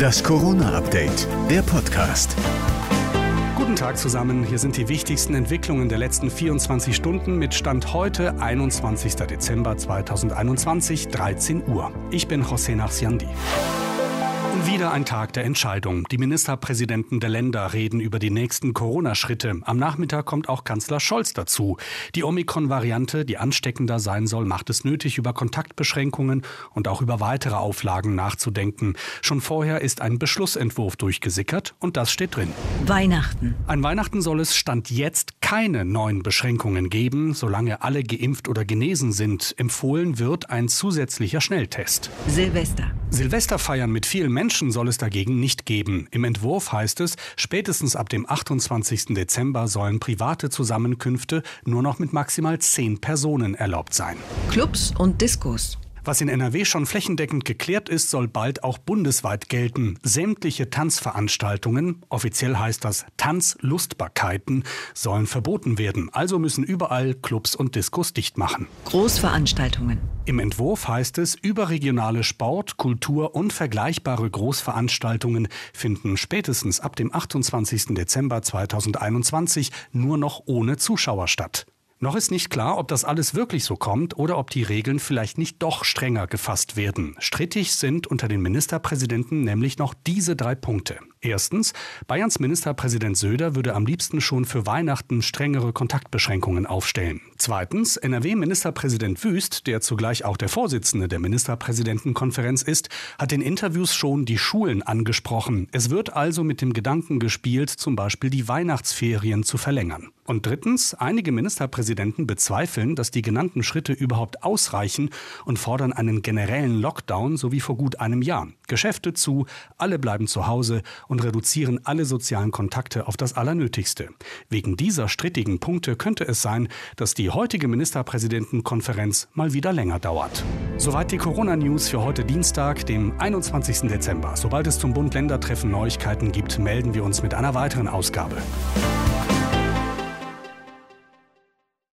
Das Corona-Update, der Podcast. Guten Tag zusammen, hier sind die wichtigsten Entwicklungen der letzten 24 Stunden mit Stand heute, 21. Dezember 2021, 13 Uhr. Ich bin José Nachsiandi. Wieder ein Tag der Entscheidung. Die Ministerpräsidenten der Länder reden über die nächsten Corona-Schritte. Am Nachmittag kommt auch Kanzler Scholz dazu. Die Omikron-Variante, die ansteckender sein soll, macht es nötig, über Kontaktbeschränkungen und auch über weitere Auflagen nachzudenken. Schon vorher ist ein Beschlussentwurf durchgesickert und das steht drin. Weihnachten. An Weihnachten soll es Stand jetzt keine neuen Beschränkungen geben, solange alle geimpft oder genesen sind. Empfohlen wird ein zusätzlicher Schnelltest. Silvester. Silvester feiern mit vielen Menschen soll es dagegen nicht geben. Im Entwurf heißt es, spätestens ab dem 28. Dezember sollen private Zusammenkünfte nur noch mit maximal zehn Personen erlaubt sein. Clubs und Diskos. Was in NRW schon flächendeckend geklärt ist, soll bald auch bundesweit gelten. Sämtliche Tanzveranstaltungen, offiziell heißt das Tanzlustbarkeiten, sollen verboten werden. Also müssen überall Clubs und Diskos dicht machen. Großveranstaltungen. Im Entwurf heißt es, überregionale Sport, Kultur und vergleichbare Großveranstaltungen finden spätestens ab dem 28. Dezember 2021 nur noch ohne Zuschauer statt. Noch ist nicht klar, ob das alles wirklich so kommt oder ob die Regeln vielleicht nicht doch strenger gefasst werden. Strittig sind unter den Ministerpräsidenten nämlich noch diese drei Punkte. Erstens, Bayerns Ministerpräsident Söder würde am liebsten schon für Weihnachten strengere Kontaktbeschränkungen aufstellen. Zweitens, NRW-Ministerpräsident Wüst, der zugleich auch der Vorsitzende der Ministerpräsidentenkonferenz ist, hat in Interviews schon die Schulen angesprochen. Es wird also mit dem Gedanken gespielt, zum Beispiel die Weihnachtsferien zu verlängern. Und drittens, einige Ministerpräsidenten bezweifeln, dass die genannten Schritte überhaupt ausreichen und fordern einen generellen Lockdown, so wie vor gut einem Jahr. Geschäfte zu, alle bleiben zu Hause und reduzieren alle sozialen Kontakte auf das Allernötigste. Wegen dieser strittigen Punkte könnte es sein, dass die heutige Ministerpräsidentenkonferenz mal wieder länger dauert. Soweit die Corona-News für heute Dienstag, dem 21. Dezember. Sobald es zum Bund-Länder-Treffen Neuigkeiten gibt, melden wir uns mit einer weiteren Ausgabe.